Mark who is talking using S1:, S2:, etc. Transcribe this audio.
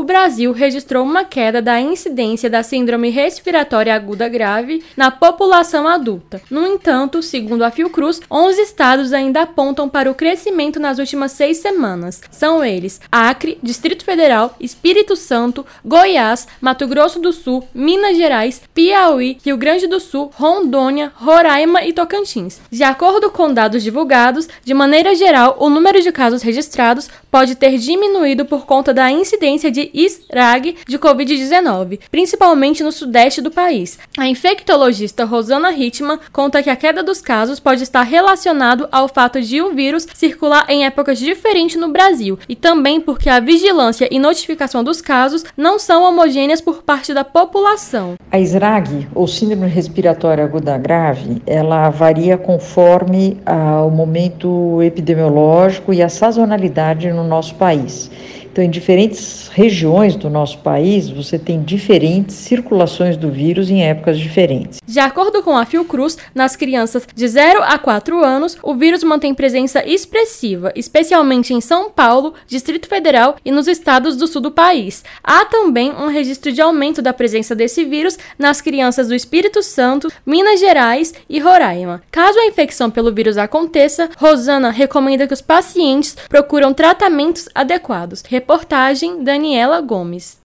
S1: o Brasil registrou uma queda da incidência da síndrome respiratória aguda grave na população adulta. No entanto, segundo a Fiocruz, 11 estados ainda apontam para o crescimento nas últimas seis semanas. São eles Acre, Distrito Federal, Espírito Santo, Goiás, Mato Grosso do Sul, Minas Gerais, Piauí, Rio Grande do Sul, Rondônia, Roraima e Tocantins. De acordo com dados divulgados, de maneira geral, o número de casos registrados pode ter diminuído por conta da incidência de ISRAG de Covid-19, principalmente no sudeste do país. A infectologista Rosana Hitman conta que a queda dos casos pode estar relacionado ao fato de o vírus circular em épocas diferentes no Brasil e também porque a vigilância e notificação dos casos não são homogêneas por parte da população.
S2: A ISRAG, ou Síndrome Respiratória Aguda Grave, ela varia conforme ah, o momento epidemiológico e a sazonalidade no nosso país. Então, em diferentes regiões do nosso país, você tem diferentes circulações do vírus em épocas diferentes.
S1: De acordo com a Fiocruz, nas crianças de 0 a 4 anos, o vírus mantém presença expressiva, especialmente em São Paulo, Distrito Federal e nos estados do sul do país. Há também um registro de aumento da presença desse vírus nas crianças do Espírito Santo, Minas Gerais e Roraima. Caso a infecção pelo vírus aconteça, Rosana recomenda que os pacientes procuram tratamentos adequados. Reportagem Daniela Gomes.